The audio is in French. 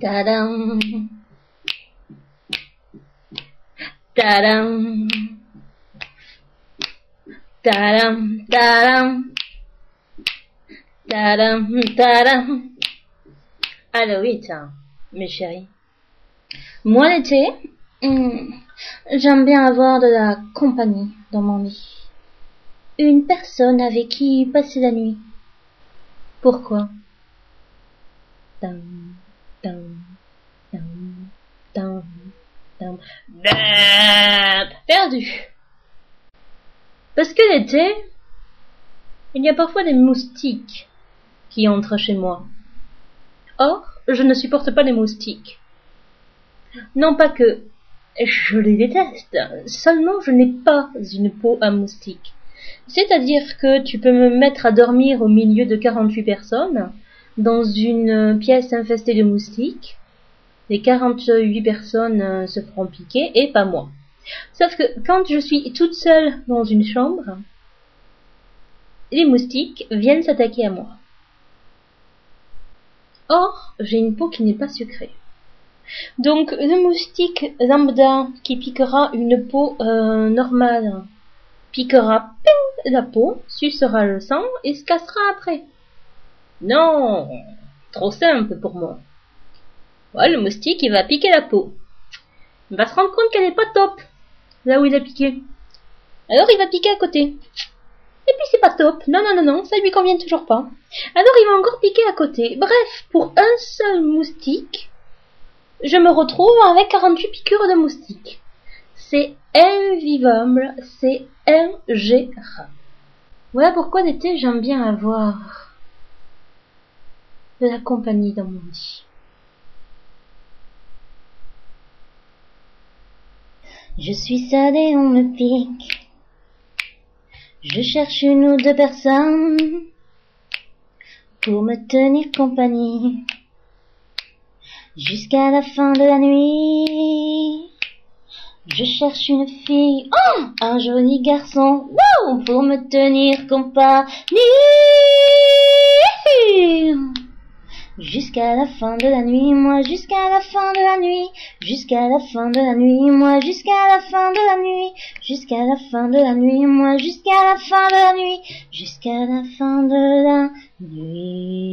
Tadam. Tadam. Tadam, tadam. Tadam, tadam. Alors oui, tiens, mes chéris. Moi l'été, hmm, j'aime bien avoir de la compagnie dans mon lit. Une personne avec qui passer la nuit. Pourquoi? Dam. Perdu. Parce que l'été, il y a parfois des moustiques qui entrent chez moi. Or, je ne supporte pas les moustiques. Non pas que je les déteste, seulement je n'ai pas une peau à moustique. C'est-à-dire que tu peux me mettre à dormir au milieu de 48 personnes, dans une pièce infestée de moustiques. Les 48 personnes euh, se feront piquer et pas moi. Sauf que quand je suis toute seule dans une chambre, les moustiques viennent s'attaquer à moi. Or, j'ai une peau qui n'est pas sucrée. Donc, le moustique lambda qui piquera une peau euh, normale piquera la peau, sucera le sang et se cassera après. Non, trop simple pour moi. Ouais, le moustique, il va piquer la peau. Il va se rendre compte qu'elle n'est pas top, là où il a piqué. Alors il va piquer à côté. Et puis c'est pas top. Non, non, non, non, ça lui convient toujours pas. Alors il va encore piquer à côté. Bref, pour un seul moustique, je me retrouve avec 48 piqûres de moustiques. C'est invivable, c'est ingérable. Voilà pourquoi d'été j'aime bien avoir de la compagnie dans mon lit. Je suis et on me pique. Je cherche une ou deux personnes pour me tenir compagnie jusqu'à la fin de la nuit. Je cherche une fille, oh, un joli garçon, pour me tenir compagnie. Jusqu'à la fin de la nuit, moi jusqu'à la fin de la nuit, jusqu'à la fin de la nuit, moi jusqu'à la fin de la nuit, jusqu'à la fin de la nuit, moi jusqu'à la fin de la nuit, jusqu'à la fin de la nuit.